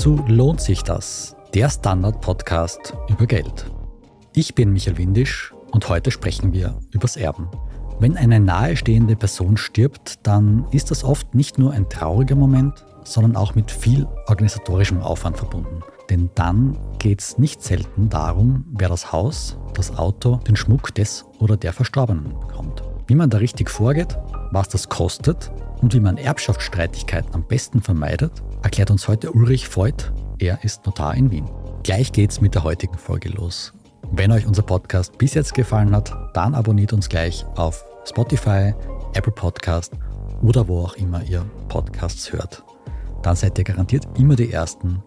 Zu Lohnt sich das? Der Standard-Podcast über Geld. Ich bin Michael Windisch und heute sprechen wir übers Erben. Wenn eine nahestehende Person stirbt, dann ist das oft nicht nur ein trauriger Moment, sondern auch mit viel organisatorischem Aufwand verbunden. Denn dann geht es nicht selten darum, wer das Haus, das Auto, den Schmuck des oder der Verstorbenen bekommt. Wie man da richtig vorgeht, was das kostet und wie man Erbschaftsstreitigkeiten am besten vermeidet, erklärt uns heute Ulrich Voigt. Er ist Notar in Wien. Gleich geht's mit der heutigen Folge los. Wenn euch unser Podcast bis jetzt gefallen hat, dann abonniert uns gleich auf Spotify, Apple Podcast oder wo auch immer ihr Podcasts hört. Dann seid ihr garantiert immer die Ersten,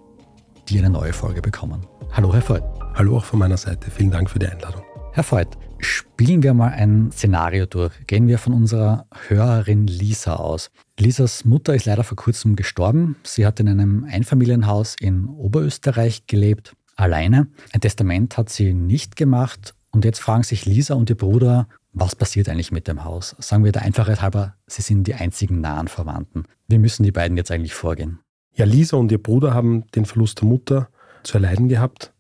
die eine neue Folge bekommen. Hallo, Herr Voigt. Hallo auch von meiner Seite. Vielen Dank für die Einladung. Herr Voigt, spielen wir mal ein Szenario durch. Gehen wir von unserer Hörerin Lisa aus. Lisas Mutter ist leider vor kurzem gestorben. Sie hat in einem Einfamilienhaus in Oberösterreich gelebt, alleine. Ein Testament hat sie nicht gemacht. Und jetzt fragen sich Lisa und ihr Bruder, was passiert eigentlich mit dem Haus? Sagen wir der Einfachheit halber, sie sind die einzigen nahen Verwandten. Wie müssen die beiden jetzt eigentlich vorgehen? Ja, Lisa und ihr Bruder haben den Verlust der Mutter zu erleiden gehabt.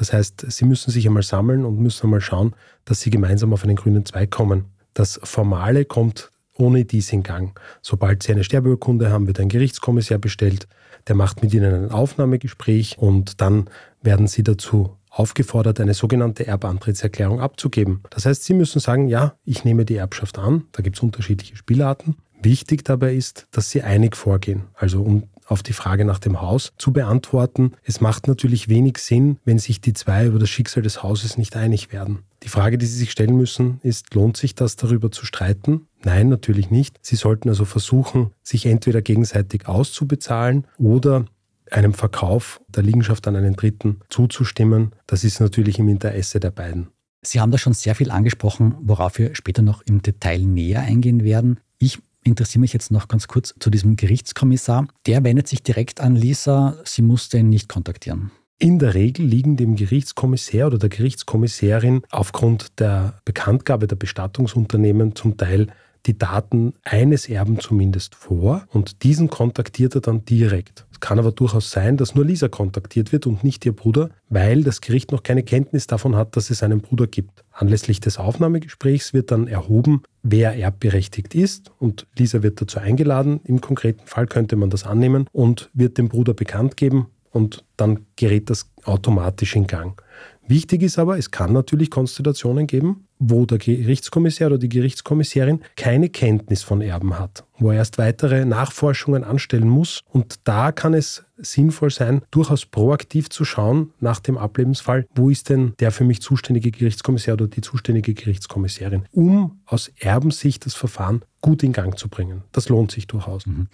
Das heißt, sie müssen sich einmal sammeln und müssen einmal schauen, dass sie gemeinsam auf einen grünen Zweig kommen. Das Formale kommt ohne dies in Gang. Sobald sie eine Sterbeurkunde haben, wird ein Gerichtskommissar bestellt, der macht mit ihnen ein Aufnahmegespräch und dann werden sie dazu aufgefordert, eine sogenannte Erbantrittserklärung abzugeben. Das heißt, sie müssen sagen, ja, ich nehme die Erbschaft an. Da gibt es unterschiedliche Spielarten. Wichtig dabei ist, dass sie einig vorgehen. Also um auf die Frage nach dem Haus zu beantworten. Es macht natürlich wenig Sinn, wenn sich die zwei über das Schicksal des Hauses nicht einig werden. Die Frage, die Sie sich stellen müssen, ist, lohnt sich das darüber zu streiten? Nein, natürlich nicht. Sie sollten also versuchen, sich entweder gegenseitig auszubezahlen oder einem Verkauf der Liegenschaft an einen Dritten zuzustimmen. Das ist natürlich im Interesse der beiden. Sie haben da schon sehr viel angesprochen, worauf wir später noch im Detail näher eingehen werden. Ich interessiere mich jetzt noch ganz kurz zu diesem Gerichtskommissar. Der wendet sich direkt an Lisa, sie musste ihn nicht kontaktieren. In der Regel liegen dem Gerichtskommissär oder der Gerichtskommissärin aufgrund der Bekanntgabe der Bestattungsunternehmen zum Teil die Daten eines Erben zumindest vor und diesen kontaktiert er dann direkt. Es kann aber durchaus sein, dass nur Lisa kontaktiert wird und nicht ihr Bruder, weil das Gericht noch keine Kenntnis davon hat, dass es einen Bruder gibt. Anlässlich des Aufnahmegesprächs wird dann erhoben, wer erbberechtigt ist und Lisa wird dazu eingeladen. Im konkreten Fall könnte man das annehmen und wird dem Bruder bekannt geben und dann gerät das automatisch in Gang. Wichtig ist aber, es kann natürlich Konstellationen geben, wo der Gerichtskommissar oder die Gerichtskommissarin keine Kenntnis von Erben hat, wo er erst weitere Nachforschungen anstellen muss. Und da kann es sinnvoll sein, durchaus proaktiv zu schauen nach dem Ablebensfall, wo ist denn der für mich zuständige Gerichtskommissar oder die zuständige Gerichtskommissarin, um aus Erbensicht das Verfahren gut in Gang zu bringen. Das lohnt sich durchaus. Mhm.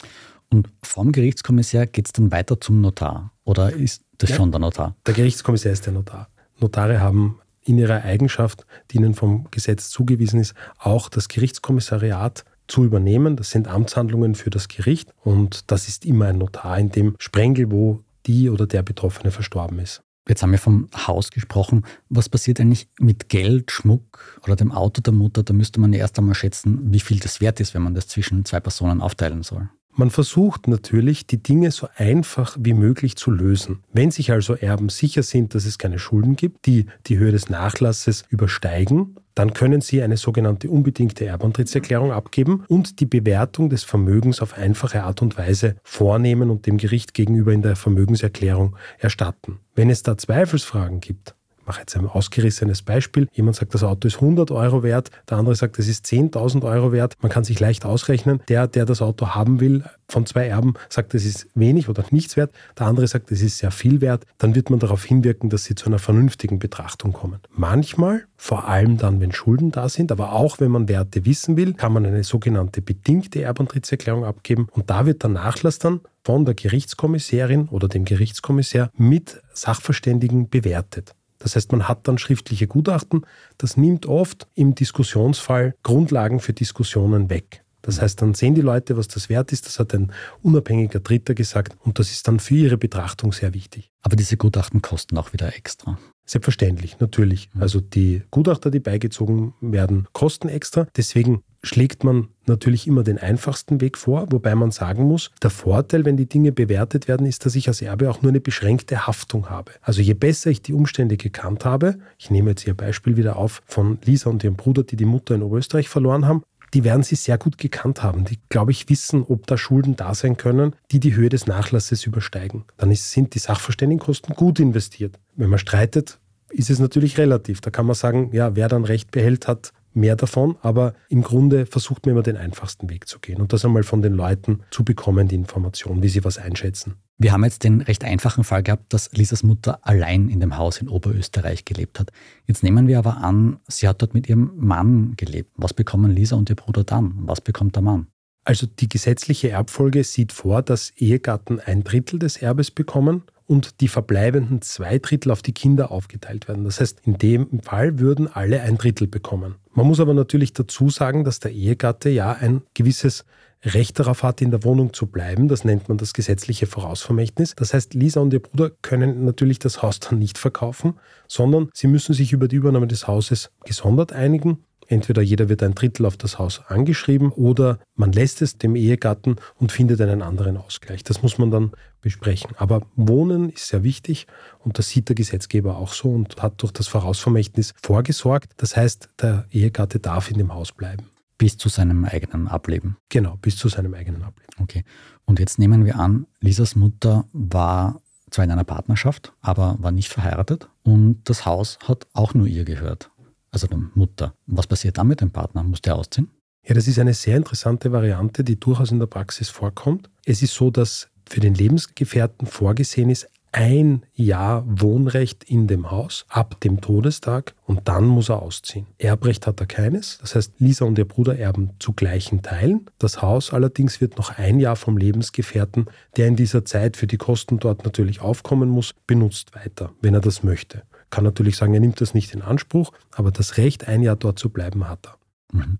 Und vom Gerichtskommissar geht es dann weiter zum Notar? Oder ist das ja, schon der Notar? Der Gerichtskommissar ist der Notar. Notare haben in ihrer Eigenschaft, die ihnen vom Gesetz zugewiesen ist, auch das Gerichtskommissariat zu übernehmen. Das sind Amtshandlungen für das Gericht und das ist immer ein Notar in dem Sprengel, wo die oder der Betroffene verstorben ist. Jetzt haben wir vom Haus gesprochen. Was passiert eigentlich mit Geld, Schmuck oder dem Auto der Mutter? Da müsste man ja erst einmal schätzen, wie viel das wert ist, wenn man das zwischen zwei Personen aufteilen soll. Man versucht natürlich, die Dinge so einfach wie möglich zu lösen. Wenn sich also Erben sicher sind, dass es keine Schulden gibt, die die Höhe des Nachlasses übersteigen, dann können Sie eine sogenannte unbedingte Erbantrittserklärung abgeben und die Bewertung des Vermögens auf einfache Art und Weise vornehmen und dem Gericht gegenüber in der Vermögenserklärung erstatten. Wenn es da Zweifelsfragen gibt, mache jetzt ein ausgerissenes Beispiel. Jemand sagt, das Auto ist 100 Euro wert, der andere sagt, es ist 10.000 Euro wert. Man kann sich leicht ausrechnen. Der, der das Auto haben will, von zwei Erben, sagt, es ist wenig oder nichts wert. Der andere sagt, es ist sehr viel wert. Dann wird man darauf hinwirken, dass sie zu einer vernünftigen Betrachtung kommen. Manchmal, vor allem dann, wenn Schulden da sind, aber auch wenn man Werte wissen will, kann man eine sogenannte bedingte Erbantrittserklärung abgeben und da wird der Nachlass dann von der Gerichtskommissärin oder dem Gerichtskommissär mit Sachverständigen bewertet. Das heißt, man hat dann schriftliche Gutachten. Das nimmt oft im Diskussionsfall Grundlagen für Diskussionen weg. Das heißt, dann sehen die Leute, was das wert ist. Das hat ein unabhängiger Dritter gesagt und das ist dann für ihre Betrachtung sehr wichtig. Aber diese Gutachten kosten auch wieder extra. Selbstverständlich, natürlich. Mhm. Also die Gutachter, die beigezogen werden, kosten extra. Deswegen schlägt man natürlich immer den einfachsten Weg vor, wobei man sagen muss, der Vorteil, wenn die Dinge bewertet werden, ist, dass ich als Erbe auch nur eine beschränkte Haftung habe. Also je besser ich die Umstände gekannt habe, ich nehme jetzt Ihr Beispiel wieder auf von Lisa und ihrem Bruder, die die Mutter in Oberösterreich verloren haben, die werden sie sehr gut gekannt haben. Die, glaube ich, wissen, ob da Schulden da sein können, die die Höhe des Nachlasses übersteigen. Dann ist, sind die Sachverständigenkosten gut investiert. Wenn man streitet, ist es natürlich relativ. Da kann man sagen, ja, wer dann Recht behält, hat mehr davon, aber im Grunde versucht man immer den einfachsten Weg zu gehen und das einmal von den Leuten zu bekommen, die Information, wie sie was einschätzen. Wir haben jetzt den recht einfachen Fall gehabt, dass Lisas Mutter allein in dem Haus in Oberösterreich gelebt hat. Jetzt nehmen wir aber an, sie hat dort mit ihrem Mann gelebt. Was bekommen Lisa und ihr Bruder dann? Was bekommt der Mann? Also die gesetzliche Erbfolge sieht vor, dass Ehegatten ein Drittel des Erbes bekommen und die verbleibenden zwei Drittel auf die Kinder aufgeteilt werden. Das heißt, in dem Fall würden alle ein Drittel bekommen. Man muss aber natürlich dazu sagen, dass der Ehegatte ja ein gewisses Recht darauf hat, in der Wohnung zu bleiben. Das nennt man das gesetzliche Vorausvermächtnis. Das heißt, Lisa und ihr Bruder können natürlich das Haus dann nicht verkaufen, sondern sie müssen sich über die Übernahme des Hauses gesondert einigen Entweder jeder wird ein Drittel auf das Haus angeschrieben oder man lässt es dem Ehegatten und findet einen anderen Ausgleich. Das muss man dann besprechen. Aber Wohnen ist sehr wichtig und das sieht der Gesetzgeber auch so und hat durch das Vorausvermächtnis vorgesorgt. Das heißt, der Ehegatte darf in dem Haus bleiben. Bis zu seinem eigenen Ableben. Genau, bis zu seinem eigenen Ableben. Okay. Und jetzt nehmen wir an, Lisas Mutter war zwar in einer Partnerschaft, aber war nicht verheiratet und das Haus hat auch nur ihr gehört also der Mutter. Was passiert dann mit dem Partner? Muss der ausziehen? Ja, das ist eine sehr interessante Variante, die durchaus in der Praxis vorkommt. Es ist so, dass für den Lebensgefährten vorgesehen ist, ein Jahr Wohnrecht in dem Haus ab dem Todestag und dann muss er ausziehen. Erbrecht hat er keines, das heißt Lisa und ihr Bruder erben zu gleichen Teilen. Das Haus allerdings wird noch ein Jahr vom Lebensgefährten, der in dieser Zeit für die Kosten dort natürlich aufkommen muss, benutzt weiter, wenn er das möchte kann natürlich sagen, er nimmt das nicht in Anspruch, aber das Recht, ein Jahr dort zu bleiben, hat er. Mhm.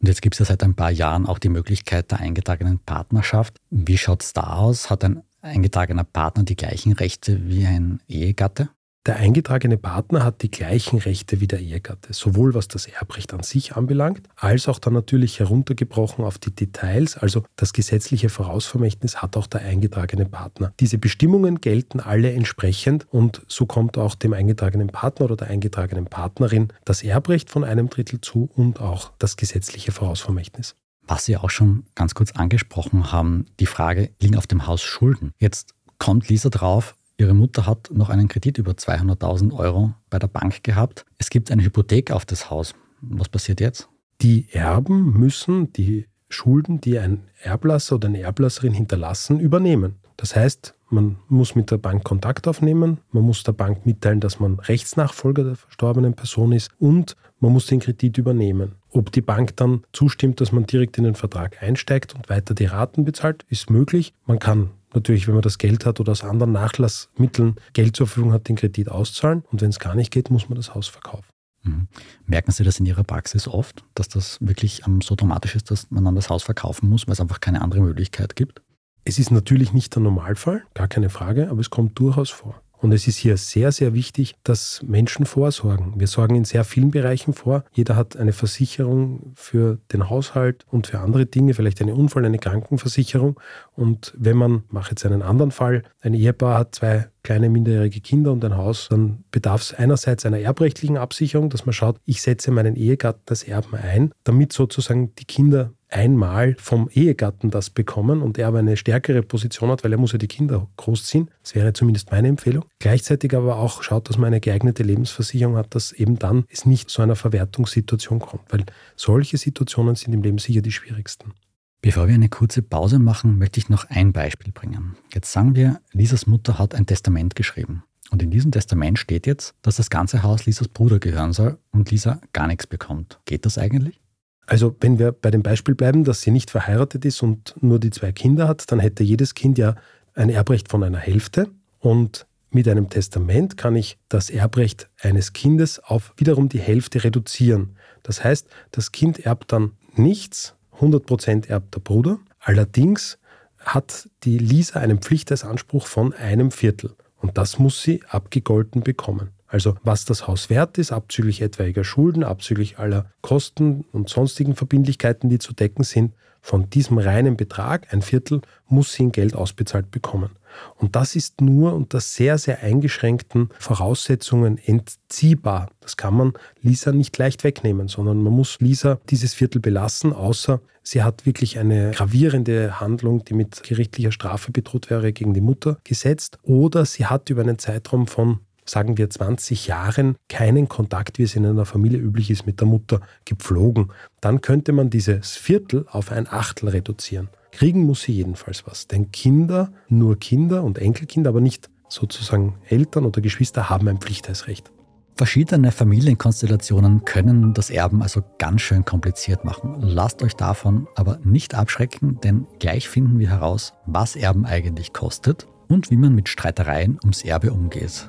Und jetzt gibt es ja seit ein paar Jahren auch die Möglichkeit der eingetragenen Partnerschaft. Wie schaut es da aus? Hat ein eingetragener Partner die gleichen Rechte wie ein Ehegatte? Der eingetragene Partner hat die gleichen Rechte wie der Ehegatte, sowohl was das Erbrecht an sich anbelangt, als auch dann natürlich heruntergebrochen auf die Details, also das gesetzliche Vorausvermächtnis hat auch der eingetragene Partner. Diese Bestimmungen gelten alle entsprechend und so kommt auch dem eingetragenen Partner oder der eingetragenen Partnerin das Erbrecht von einem Drittel zu und auch das gesetzliche Vorausvermächtnis. Was Sie auch schon ganz kurz angesprochen haben, die Frage, liegen auf dem Haus Schulden? Jetzt kommt Lisa drauf, Ihre Mutter hat noch einen Kredit über 200.000 Euro bei der Bank gehabt. Es gibt eine Hypothek auf das Haus. Was passiert jetzt? Die Erben müssen die Schulden, die ein Erblasser oder eine Erblasserin hinterlassen, übernehmen. Das heißt, man muss mit der Bank Kontakt aufnehmen, man muss der Bank mitteilen, dass man Rechtsnachfolger der verstorbenen Person ist und man muss den Kredit übernehmen. Ob die Bank dann zustimmt, dass man direkt in den Vertrag einsteigt und weiter die Raten bezahlt, ist möglich. Man kann natürlich, wenn man das Geld hat oder aus anderen Nachlassmitteln Geld zur Verfügung hat, den Kredit auszahlen. Und wenn es gar nicht geht, muss man das Haus verkaufen. Mhm. Merken Sie das in Ihrer Praxis oft, dass das wirklich ähm, so dramatisch ist, dass man dann das Haus verkaufen muss, weil es einfach keine andere Möglichkeit gibt? Es ist natürlich nicht der Normalfall, gar keine Frage, aber es kommt durchaus vor. Und es ist hier sehr, sehr wichtig, dass Menschen vorsorgen. Wir sorgen in sehr vielen Bereichen vor. Jeder hat eine Versicherung für den Haushalt und für andere Dinge, vielleicht eine Unfall-, eine Krankenversicherung. Und wenn man, mache jetzt einen anderen Fall, ein Ehepaar hat zwei kleine minderjährige Kinder und ein Haus, dann bedarf es einerseits einer erbrechtlichen Absicherung, dass man schaut, ich setze meinen Ehegatten das Erben ein, damit sozusagen die Kinder einmal vom Ehegatten das bekommen und er aber eine stärkere Position hat, weil er muss ja die Kinder großziehen. Das wäre zumindest meine Empfehlung. Gleichzeitig aber auch schaut, dass man eine geeignete Lebensversicherung hat, dass eben dann es nicht zu einer Verwertungssituation kommt, weil solche Situationen sind im Leben sicher die schwierigsten. Bevor wir eine kurze Pause machen, möchte ich noch ein Beispiel bringen. Jetzt sagen wir, Lisas Mutter hat ein Testament geschrieben. Und in diesem Testament steht jetzt, dass das ganze Haus Lisas Bruder gehören soll und Lisa gar nichts bekommt. Geht das eigentlich? Also wenn wir bei dem Beispiel bleiben, dass sie nicht verheiratet ist und nur die zwei Kinder hat, dann hätte jedes Kind ja ein Erbrecht von einer Hälfte. Und mit einem Testament kann ich das Erbrecht eines Kindes auf wiederum die Hälfte reduzieren. Das heißt, das Kind erbt dann nichts, 100% erbt der Bruder. Allerdings hat die Lisa einen Pflichtheitsanspruch von einem Viertel. Und das muss sie abgegolten bekommen. Also was das Haus wert ist, abzüglich etwaiger Schulden, abzüglich aller Kosten und sonstigen Verbindlichkeiten, die zu decken sind, von diesem reinen Betrag, ein Viertel, muss sie in Geld ausbezahlt bekommen. Und das ist nur unter sehr, sehr eingeschränkten Voraussetzungen entziehbar. Das kann man Lisa nicht leicht wegnehmen, sondern man muss Lisa dieses Viertel belassen, außer sie hat wirklich eine gravierende Handlung, die mit gerichtlicher Strafe bedroht wäre, gegen die Mutter gesetzt. Oder sie hat über einen Zeitraum von sagen wir 20 Jahren keinen Kontakt, wie es in einer Familie üblich ist, mit der Mutter gepflogen, dann könnte man dieses Viertel auf ein Achtel reduzieren. Kriegen muss sie jedenfalls was. Denn Kinder, nur Kinder und Enkelkinder, aber nicht sozusagen Eltern oder Geschwister, haben ein Pflichtheitsrecht. Verschiedene Familienkonstellationen können das Erben also ganz schön kompliziert machen. Lasst euch davon aber nicht abschrecken, denn gleich finden wir heraus, was Erben eigentlich kostet und wie man mit Streitereien ums Erbe umgeht.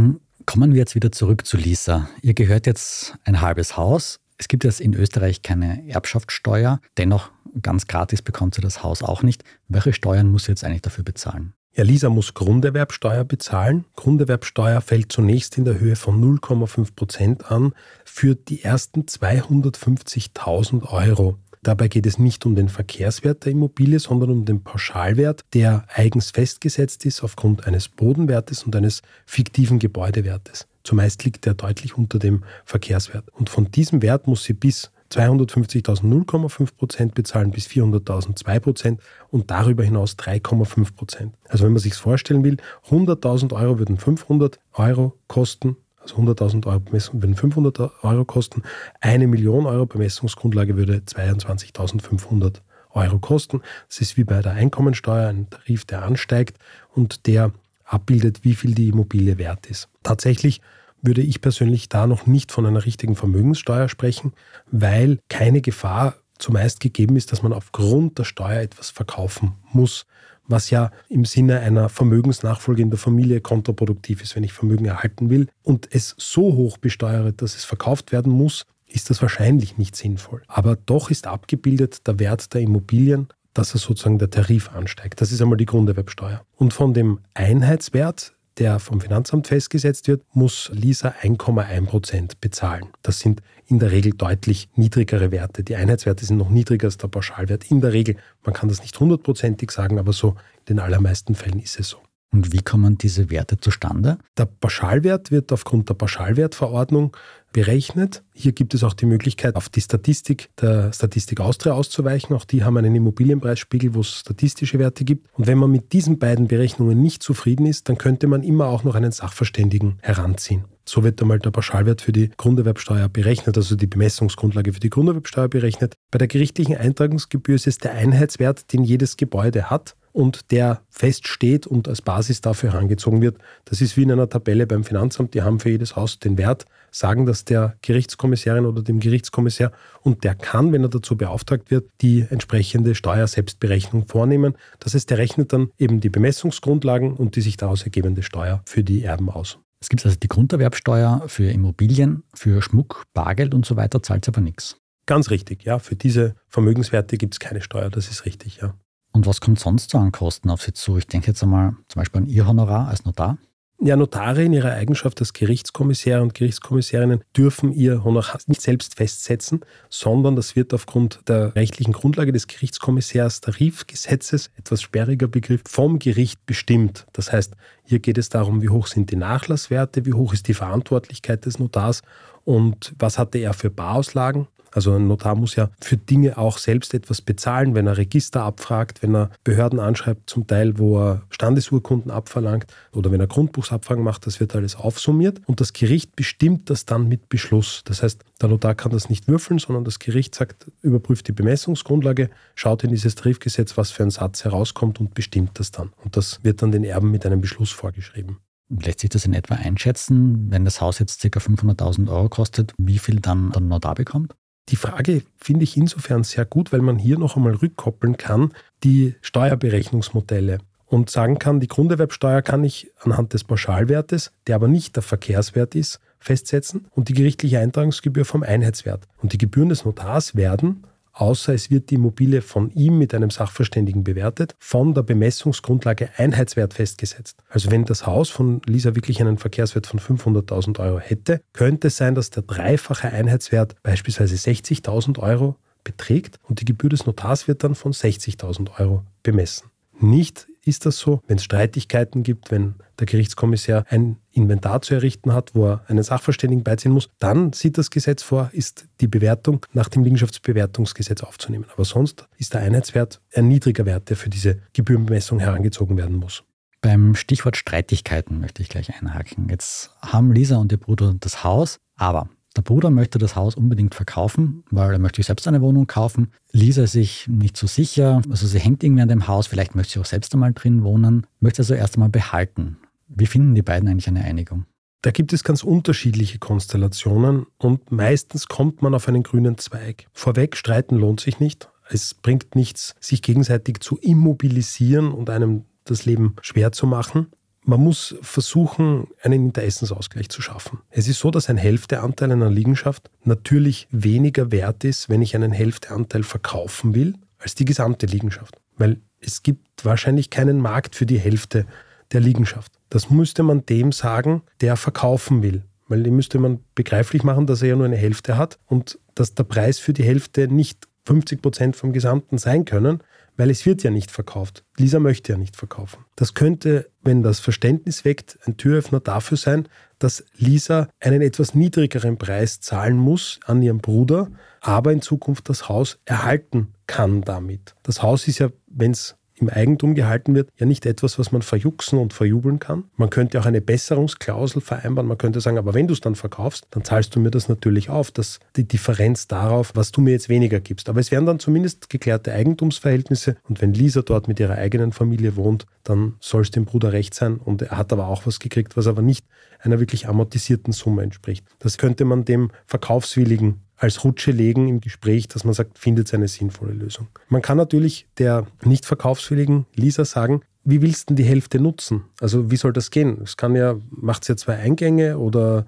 Dann kommen wir jetzt wieder zurück zu Lisa. Ihr gehört jetzt ein halbes Haus. Es gibt jetzt in Österreich keine Erbschaftssteuer. Dennoch ganz gratis bekommt sie das Haus auch nicht. Welche Steuern muss sie jetzt eigentlich dafür bezahlen? Ja, Lisa muss Grunderwerbsteuer bezahlen. Grunderwerbsteuer fällt zunächst in der Höhe von 0,5 Prozent an für die ersten 250.000 Euro. Dabei geht es nicht um den Verkehrswert der Immobilie, sondern um den Pauschalwert, der eigens festgesetzt ist aufgrund eines Bodenwertes und eines fiktiven Gebäudewertes. Zumeist liegt er deutlich unter dem Verkehrswert. Und von diesem Wert muss sie bis 250.000 0,5 Prozent bezahlen, bis 400.000 2 Prozent und darüber hinaus 3,5 Prozent. Also wenn man sich vorstellen will, 100.000 Euro würden 500 Euro kosten, also 100.000 Euro Bemessung würden 500 Euro kosten. Eine Million Euro Bemessungsgrundlage würde 22.500 Euro kosten. Das ist wie bei der Einkommensteuer ein Tarif, der ansteigt und der abbildet, wie viel die Immobilie wert ist. Tatsächlich würde ich persönlich da noch nicht von einer richtigen Vermögenssteuer sprechen, weil keine Gefahr zumeist gegeben ist, dass man aufgrund der Steuer etwas verkaufen muss was ja im Sinne einer Vermögensnachfolge in der Familie kontraproduktiv ist, wenn ich Vermögen erhalten will und es so hoch besteuere, dass es verkauft werden muss, ist das wahrscheinlich nicht sinnvoll. Aber doch ist abgebildet der Wert der Immobilien, dass er sozusagen der Tarif ansteigt. Das ist einmal die Grunderwerbsteuer. Und von dem Einheitswert der vom Finanzamt festgesetzt wird, muss Lisa 1,1 Prozent bezahlen. Das sind in der Regel deutlich niedrigere Werte. Die Einheitswerte sind noch niedriger als der Pauschalwert. In der Regel, man kann das nicht hundertprozentig sagen, aber so in den allermeisten Fällen ist es so. Und wie kommen diese Werte zustande? Der Pauschalwert wird aufgrund der Pauschalwertverordnung berechnet. Hier gibt es auch die Möglichkeit, auf die Statistik der Statistik Austria auszuweichen. Auch die haben einen Immobilienpreisspiegel, wo es statistische Werte gibt. Und wenn man mit diesen beiden Berechnungen nicht zufrieden ist, dann könnte man immer auch noch einen Sachverständigen heranziehen. So wird einmal der Pauschalwert für die Grunderwerbsteuer berechnet, also die Bemessungsgrundlage für die Grunderwerbsteuer berechnet. Bei der gerichtlichen Eintragungsgebühr ist es der Einheitswert, den jedes Gebäude hat und der feststeht und als Basis dafür herangezogen wird. Das ist wie in einer Tabelle beim Finanzamt. Die haben für jedes Haus den Wert, sagen das der Gerichtskommissarin oder dem Gerichtskommissar und der kann, wenn er dazu beauftragt wird, die entsprechende Steuerselbstberechnung vornehmen. Das heißt, der rechnet dann eben die Bemessungsgrundlagen und die sich daraus ergebende Steuer für die Erben aus. Es gibt also die Grunderwerbsteuer für Immobilien, für Schmuck, Bargeld und so weiter, zahlt aber nichts. Ganz richtig, ja. Für diese Vermögenswerte gibt es keine Steuer, das ist richtig, ja. Und was kommt sonst so an Kosten auf Sie zu? Ich denke jetzt einmal zum Beispiel an Ihr Honorar als Notar. Ja, Notare in ihrer Eigenschaft als Gerichtskommissare und Gerichtskommissärinnen dürfen ihr Honorar nicht selbst festsetzen, sondern das wird aufgrund der rechtlichen Grundlage des Gerichtskommissärs Tarifgesetzes, etwas sperriger Begriff, vom Gericht bestimmt. Das heißt, hier geht es darum, wie hoch sind die Nachlasswerte, wie hoch ist die Verantwortlichkeit des Notars und was hatte er für Barauslagen. Also ein Notar muss ja für Dinge auch selbst etwas bezahlen, wenn er Register abfragt, wenn er Behörden anschreibt, zum Teil, wo er Standesurkunden abverlangt oder wenn er Grundbuchsabfragen macht, das wird alles aufsummiert und das Gericht bestimmt das dann mit Beschluss. Das heißt, der Notar kann das nicht würfeln, sondern das Gericht sagt, überprüft die Bemessungsgrundlage, schaut in dieses Tarifgesetz, was für ein Satz herauskommt und bestimmt das dann. Und das wird dann den Erben mit einem Beschluss vorgeschrieben. Lässt sich das in etwa einschätzen, wenn das Haus jetzt ca. 500.000 Euro kostet, wie viel dann der Notar bekommt? Die Frage finde ich insofern sehr gut, weil man hier noch einmal rückkoppeln kann, die Steuerberechnungsmodelle und sagen kann, die Grunderwerbsteuer kann ich anhand des Pauschalwertes, der aber nicht der Verkehrswert ist, festsetzen und die gerichtliche Eintragungsgebühr vom Einheitswert. Und die Gebühren des Notars werden außer es wird die Immobilie von ihm mit einem Sachverständigen bewertet, von der Bemessungsgrundlage Einheitswert festgesetzt. Also wenn das Haus von Lisa wirklich einen Verkehrswert von 500.000 Euro hätte, könnte es sein, dass der dreifache Einheitswert beispielsweise 60.000 Euro beträgt und die Gebühr des Notars wird dann von 60.000 Euro bemessen. Nicht ist das so, wenn es Streitigkeiten gibt, wenn der Gerichtskommissar ein Inventar zu errichten hat, wo er einen Sachverständigen beiziehen muss, dann sieht das Gesetz vor, ist die Bewertung nach dem Liegenschaftsbewertungsgesetz aufzunehmen. Aber sonst ist der Einheitswert ein niedriger Wert, der für diese Gebührenbemessung herangezogen werden muss. Beim Stichwort Streitigkeiten möchte ich gleich einhaken. Jetzt haben Lisa und ihr Bruder das Haus, aber der Bruder möchte das Haus unbedingt verkaufen, weil er möchte selbst eine Wohnung kaufen. Lisa ist sich nicht so sicher, also sie hängt irgendwie an dem Haus, vielleicht möchte sie auch selbst einmal drin wohnen, möchte also erst einmal behalten. Wie finden die beiden eigentlich eine Einigung? Da gibt es ganz unterschiedliche Konstellationen und meistens kommt man auf einen grünen Zweig. Vorweg, streiten lohnt sich nicht. Es bringt nichts, sich gegenseitig zu immobilisieren und einem das Leben schwer zu machen. Man muss versuchen, einen Interessensausgleich zu schaffen. Es ist so, dass ein Hälfteanteil einer Liegenschaft natürlich weniger wert ist, wenn ich einen Hälfteanteil verkaufen will, als die gesamte Liegenschaft. Weil es gibt wahrscheinlich keinen Markt für die Hälfte der Liegenschaft. Das müsste man dem sagen, der verkaufen will. Weil dem müsste man begreiflich machen, dass er ja nur eine Hälfte hat und dass der Preis für die Hälfte nicht 50 Prozent vom Gesamten sein können, weil es wird ja nicht verkauft. Lisa möchte ja nicht verkaufen. Das könnte, wenn das Verständnis weckt, ein Türöffner dafür sein, dass Lisa einen etwas niedrigeren Preis zahlen muss an ihren Bruder, aber in Zukunft das Haus erhalten kann damit. Das Haus ist ja, wenn es im Eigentum gehalten wird, ja nicht etwas, was man verjuxen und verjubeln kann. Man könnte auch eine Besserungsklausel vereinbaren. Man könnte sagen, aber wenn du es dann verkaufst, dann zahlst du mir das natürlich auf, dass die Differenz darauf, was du mir jetzt weniger gibst. Aber es wären dann zumindest geklärte Eigentumsverhältnisse. Und wenn Lisa dort mit ihrer eigenen Familie wohnt, dann soll es dem Bruder recht sein. Und er hat aber auch was gekriegt, was aber nicht einer wirklich amortisierten Summe entspricht. Das könnte man dem Verkaufswilligen als Rutsche legen im Gespräch, dass man sagt, findet eine sinnvolle Lösung. Man kann natürlich der nicht verkaufswilligen Lisa sagen, wie willst du denn die Hälfte nutzen? Also wie soll das gehen? Es kann ja, macht es ja zwei Eingänge oder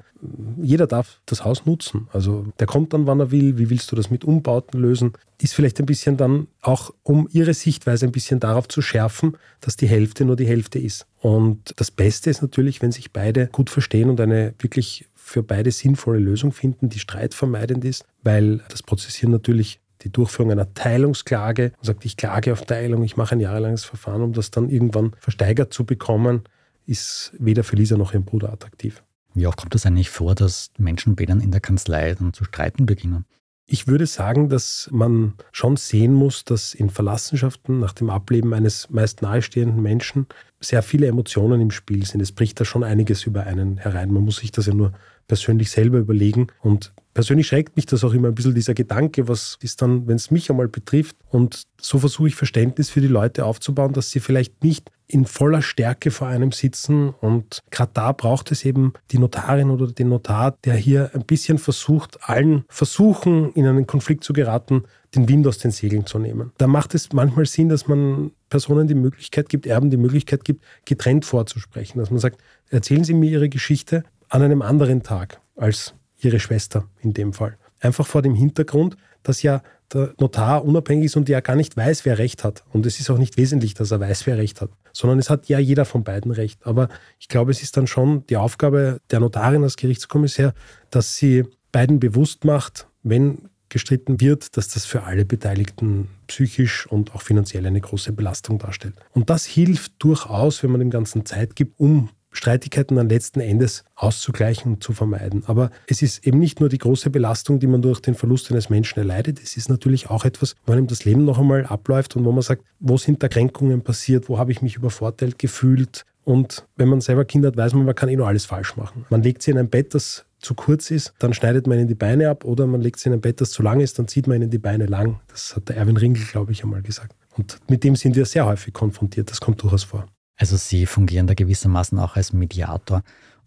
jeder darf das Haus nutzen. Also der kommt dann, wann er will. Wie willst du das mit Umbauten lösen? Ist vielleicht ein bisschen dann auch, um ihre Sichtweise ein bisschen darauf zu schärfen, dass die Hälfte nur die Hälfte ist. Und das Beste ist natürlich, wenn sich beide gut verstehen und eine wirklich für beide sinnvolle Lösung finden, die streitvermeidend ist, weil das Prozessieren natürlich die Durchführung einer Teilungsklage und sagt, ich klage auf Teilung, ich mache ein jahrelanges Verfahren, um das dann irgendwann versteigert zu bekommen, ist weder für Lisa noch ihren Bruder attraktiv. Wie oft kommt es eigentlich vor, dass Menschen bei in der Kanzlei dann zu streiten beginnen? Ich würde sagen, dass man schon sehen muss, dass in Verlassenschaften nach dem Ableben eines meist nahestehenden Menschen sehr viele Emotionen im Spiel sind. Es bricht da schon einiges über einen herein. Man muss sich das ja nur persönlich selber überlegen. Und persönlich schreckt mich das auch immer ein bisschen dieser Gedanke, was ist dann, wenn es mich einmal betrifft. Und so versuche ich Verständnis für die Leute aufzubauen, dass sie vielleicht nicht in voller Stärke vor einem sitzen. Und gerade da braucht es eben die Notarin oder den Notar, der hier ein bisschen versucht, allen Versuchen, in einen Konflikt zu geraten, den Wind aus den Segeln zu nehmen. Da macht es manchmal Sinn, dass man Personen die Möglichkeit gibt, Erben die Möglichkeit gibt, getrennt vorzusprechen. Dass man sagt, erzählen Sie mir Ihre Geschichte, an einem anderen Tag als ihre Schwester in dem Fall. Einfach vor dem Hintergrund, dass ja der Notar unabhängig ist und ja gar nicht weiß, wer Recht hat. Und es ist auch nicht wesentlich, dass er weiß, wer Recht hat, sondern es hat ja jeder von beiden Recht. Aber ich glaube, es ist dann schon die Aufgabe der Notarin als Gerichtskommissär, dass sie beiden bewusst macht, wenn gestritten wird, dass das für alle Beteiligten psychisch und auch finanziell eine große Belastung darstellt. Und das hilft durchaus, wenn man dem Ganzen Zeit gibt, um Streitigkeiten dann letzten Endes auszugleichen und zu vermeiden. Aber es ist eben nicht nur die große Belastung, die man durch den Verlust eines Menschen erleidet, es ist natürlich auch etwas, wo einem das Leben noch einmal abläuft und wo man sagt, wo sind da Kränkungen passiert, wo habe ich mich übervorteilt gefühlt. Und wenn man selber Kinder hat, weiß man, man kann eh nur alles falsch machen. Man legt sie in ein Bett, das zu kurz ist, dann schneidet man ihnen die Beine ab oder man legt sie in ein Bett, das zu lang ist, dann zieht man ihnen die Beine lang. Das hat der Erwin Ringel, glaube ich, einmal gesagt. Und mit dem sind wir sehr häufig konfrontiert. Das kommt durchaus vor. Also Sie fungieren da gewissermaßen auch als Mediator.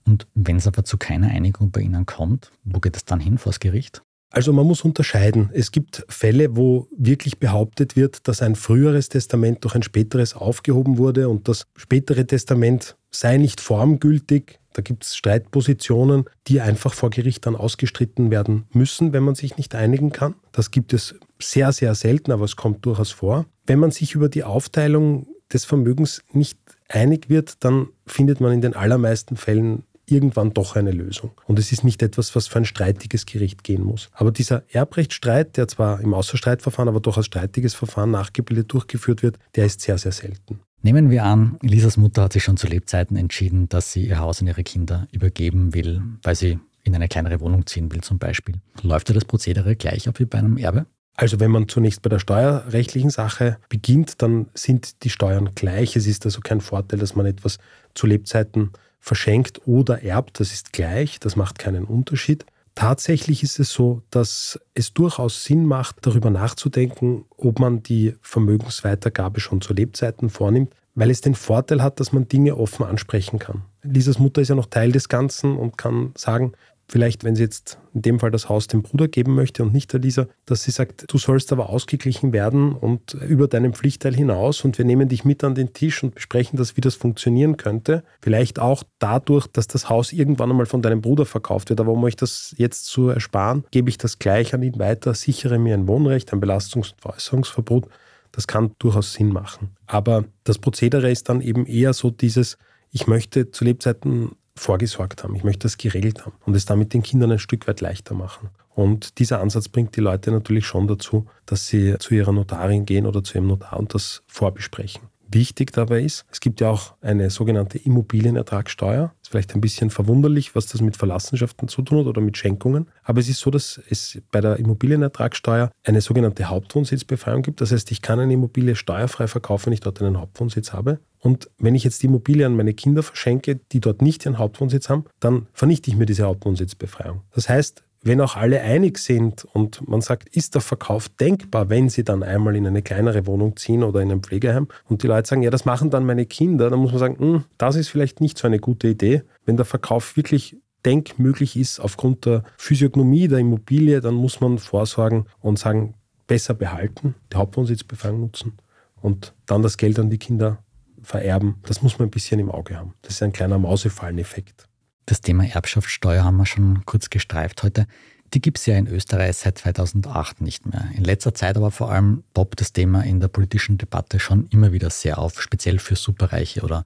Und wenn es aber zu keiner Einigung bei Ihnen kommt, wo geht es dann hin vor das Gericht? Also man muss unterscheiden. Es gibt Fälle, wo wirklich behauptet wird, dass ein früheres Testament durch ein späteres aufgehoben wurde und das spätere Testament sei nicht formgültig. Da gibt es Streitpositionen, die einfach vor Gericht dann ausgestritten werden müssen, wenn man sich nicht einigen kann. Das gibt es sehr, sehr selten, aber es kommt durchaus vor. Wenn man sich über die Aufteilung des Vermögens nicht einig wird, dann findet man in den allermeisten Fällen irgendwann doch eine Lösung. Und es ist nicht etwas, was für ein streitiges Gericht gehen muss. Aber dieser Erbrechtsstreit, der zwar im Außerstreitverfahren, aber doch als streitiges Verfahren nachgebildet durchgeführt wird, der ist sehr, sehr selten. Nehmen wir an, Elisas Mutter hat sich schon zu Lebzeiten entschieden, dass sie ihr Haus an ihre Kinder übergeben will, weil sie in eine kleinere Wohnung ziehen will zum Beispiel. Läuft da das Prozedere gleich ab wie bei einem Erbe? Also wenn man zunächst bei der steuerrechtlichen Sache beginnt, dann sind die Steuern gleich. Es ist also kein Vorteil, dass man etwas zu Lebzeiten verschenkt oder erbt. Das ist gleich, das macht keinen Unterschied. Tatsächlich ist es so, dass es durchaus Sinn macht, darüber nachzudenken, ob man die Vermögensweitergabe schon zu Lebzeiten vornimmt, weil es den Vorteil hat, dass man Dinge offen ansprechen kann. Lisas Mutter ist ja noch Teil des Ganzen und kann sagen, vielleicht, wenn sie jetzt in dem Fall das Haus dem Bruder geben möchte und nicht der Lisa, dass sie sagt, du sollst aber ausgeglichen werden und über deinen Pflichtteil hinaus und wir nehmen dich mit an den Tisch und besprechen das, wie das funktionieren könnte. Vielleicht auch dadurch, dass das Haus irgendwann einmal von deinem Bruder verkauft wird, aber um euch das jetzt zu ersparen, gebe ich das gleich an ihn weiter, sichere mir ein Wohnrecht, ein Belastungs- und Veräußerungsverbot. Das kann durchaus Sinn machen. Aber das Prozedere ist dann eben eher so dieses, ich möchte zu Lebzeiten vorgesorgt haben. Ich möchte das geregelt haben und es damit den Kindern ein Stück weit leichter machen. Und dieser Ansatz bringt die Leute natürlich schon dazu, dass sie zu ihrer Notarin gehen oder zu ihrem Notar und das vorbesprechen. Wichtig dabei ist, es gibt ja auch eine sogenannte Immobilienertragssteuer. Ist vielleicht ein bisschen verwunderlich, was das mit Verlassenschaften zu tun hat oder mit Schenkungen. Aber es ist so, dass es bei der Immobilienertragssteuer eine sogenannte Hauptwohnsitzbefreiung gibt. Das heißt, ich kann eine Immobilie steuerfrei verkaufen, wenn ich dort einen Hauptwohnsitz habe. Und wenn ich jetzt die Immobilie an meine Kinder verschenke, die dort nicht ihren Hauptwohnsitz haben, dann vernichte ich mir diese Hauptwohnsitzbefreiung. Das heißt, wenn auch alle einig sind und man sagt, ist der Verkauf denkbar, wenn sie dann einmal in eine kleinere Wohnung ziehen oder in ein Pflegeheim und die Leute sagen, ja, das machen dann meine Kinder, dann muss man sagen, hm, das ist vielleicht nicht so eine gute Idee. Wenn der Verkauf wirklich denkmöglich ist aufgrund der Physiognomie der Immobilie, dann muss man vorsorgen und sagen, besser behalten, die Hauptwohnsitzbefreiung nutzen und dann das Geld an die Kinder vererben. Das muss man ein bisschen im Auge haben. Das ist ein kleiner Mausefalleneffekt. Das Thema Erbschaftssteuer haben wir schon kurz gestreift heute. Die gibt es ja in Österreich seit 2008 nicht mehr. In letzter Zeit aber vor allem poppt das Thema in der politischen Debatte schon immer wieder sehr auf, speziell für Superreiche oder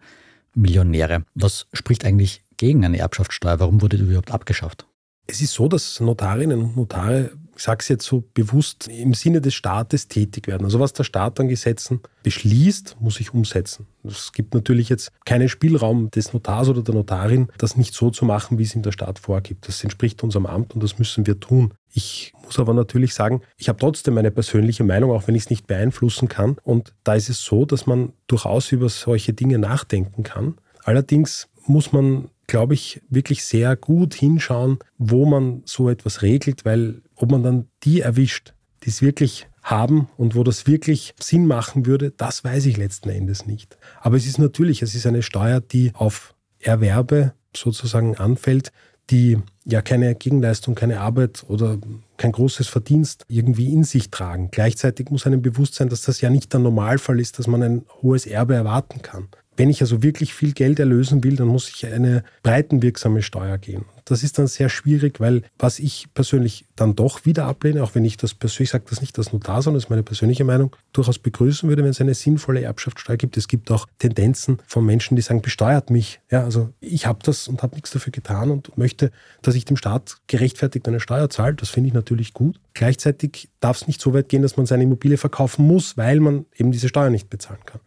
Millionäre. Was spricht eigentlich gegen eine Erbschaftssteuer? Warum wurde die überhaupt abgeschafft? Es ist so, dass Notarinnen und Notare ich sage es jetzt so bewusst, im Sinne des Staates tätig werden. Also was der Staat an Gesetzen beschließt, muss sich umsetzen. Es gibt natürlich jetzt keinen Spielraum des Notars oder der Notarin, das nicht so zu machen, wie es ihm der Staat vorgibt. Das entspricht unserem Amt und das müssen wir tun. Ich muss aber natürlich sagen, ich habe trotzdem meine persönliche Meinung, auch wenn ich es nicht beeinflussen kann. Und da ist es so, dass man durchaus über solche Dinge nachdenken kann. Allerdings muss man glaube ich, wirklich sehr gut hinschauen, wo man so etwas regelt, weil ob man dann die erwischt, die es wirklich haben und wo das wirklich Sinn machen würde, das weiß ich letzten Endes nicht. Aber es ist natürlich, es ist eine Steuer, die auf Erwerbe sozusagen anfällt, die ja keine Gegenleistung, keine Arbeit oder kein großes Verdienst irgendwie in sich tragen. Gleichzeitig muss einem bewusst sein, dass das ja nicht der Normalfall ist, dass man ein hohes Erbe erwarten kann wenn ich also wirklich viel Geld erlösen will, dann muss ich eine breitenwirksame Steuer gehen. Das ist dann sehr schwierig, weil was ich persönlich dann doch wieder ablehne, auch wenn ich das persönlich, sage das nicht als Notar, sondern das ist meine persönliche Meinung, durchaus begrüßen würde, wenn es eine sinnvolle Erbschaftssteuer gibt. Es gibt auch Tendenzen von Menschen, die sagen, besteuert mich. Ja, also ich habe das und habe nichts dafür getan und möchte, dass ich dem Staat gerechtfertigt eine Steuer zahle. Das finde ich natürlich gut. Gleichzeitig darf es nicht so weit gehen, dass man seine Immobilie verkaufen muss, weil man eben diese Steuer nicht bezahlen kann.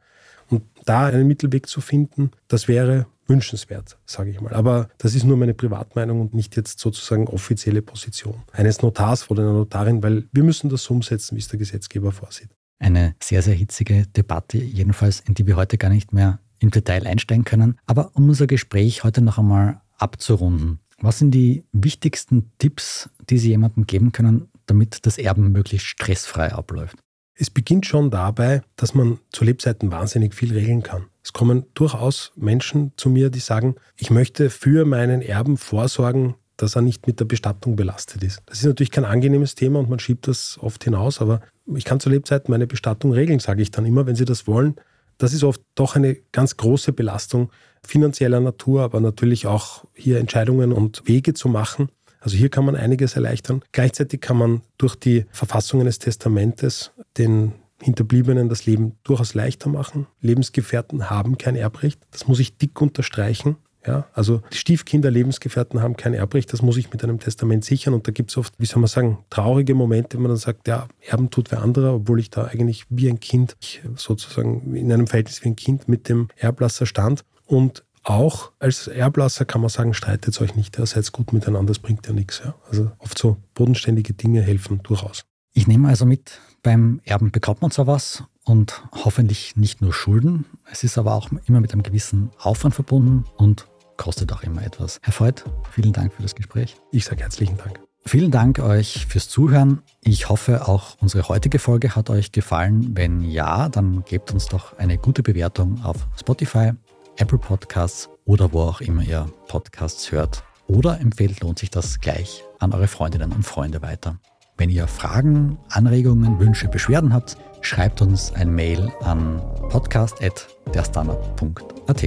Da einen Mittelweg zu finden, das wäre wünschenswert, sage ich mal. Aber das ist nur meine Privatmeinung und nicht jetzt sozusagen offizielle Position eines Notars oder einer Notarin, weil wir müssen das so umsetzen, wie es der Gesetzgeber vorsieht. Eine sehr, sehr hitzige Debatte, jedenfalls in die wir heute gar nicht mehr im Detail einsteigen können. Aber um unser Gespräch heute noch einmal abzurunden, was sind die wichtigsten Tipps, die Sie jemandem geben können, damit das Erben möglichst stressfrei abläuft? Es beginnt schon dabei, dass man zu Lebzeiten wahnsinnig viel regeln kann. Es kommen durchaus Menschen zu mir, die sagen, ich möchte für meinen Erben vorsorgen, dass er nicht mit der Bestattung belastet ist. Das ist natürlich kein angenehmes Thema und man schiebt das oft hinaus, aber ich kann zu Lebzeiten meine Bestattung regeln, sage ich dann immer, wenn Sie das wollen. Das ist oft doch eine ganz große Belastung finanzieller Natur, aber natürlich auch hier Entscheidungen und Wege zu machen, also hier kann man einiges erleichtern. Gleichzeitig kann man durch die Verfassung eines Testamentes den Hinterbliebenen das Leben durchaus leichter machen. Lebensgefährten haben kein Erbrecht. Das muss ich dick unterstreichen. Ja, also Stiefkinder, Lebensgefährten haben kein Erbrecht, das muss ich mit einem Testament sichern. Und da gibt es oft, wie soll man sagen, traurige Momente, wenn man dann sagt, ja, Erben tut wer anderer, obwohl ich da eigentlich wie ein Kind, sozusagen in einem Verhältnis wie ein Kind mit dem Erblasser stand. Und auch als Erblasser kann man sagen, streitet euch nicht, ja, seid gut miteinander, das bringt ja nichts. Ja. Also oft so bodenständige Dinge helfen durchaus. Ich nehme also mit, beim Erben bekommt man zwar was und hoffentlich nicht nur Schulden, es ist aber auch immer mit einem gewissen Aufwand verbunden und kostet auch immer etwas. Herr Freud, vielen Dank für das Gespräch. Ich sage herzlichen Dank. Vielen Dank euch fürs Zuhören. Ich hoffe, auch unsere heutige Folge hat euch gefallen. Wenn ja, dann gebt uns doch eine gute Bewertung auf Spotify, Apple Podcasts oder wo auch immer ihr Podcasts hört. Oder empfehlt lohnt sich das gleich an eure Freundinnen und Freunde weiter. Wenn ihr Fragen, Anregungen, Wünsche, Beschwerden habt, schreibt uns ein Mail an podcast.derstandard.at.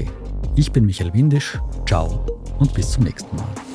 Ich bin Michael Windisch, ciao und bis zum nächsten Mal.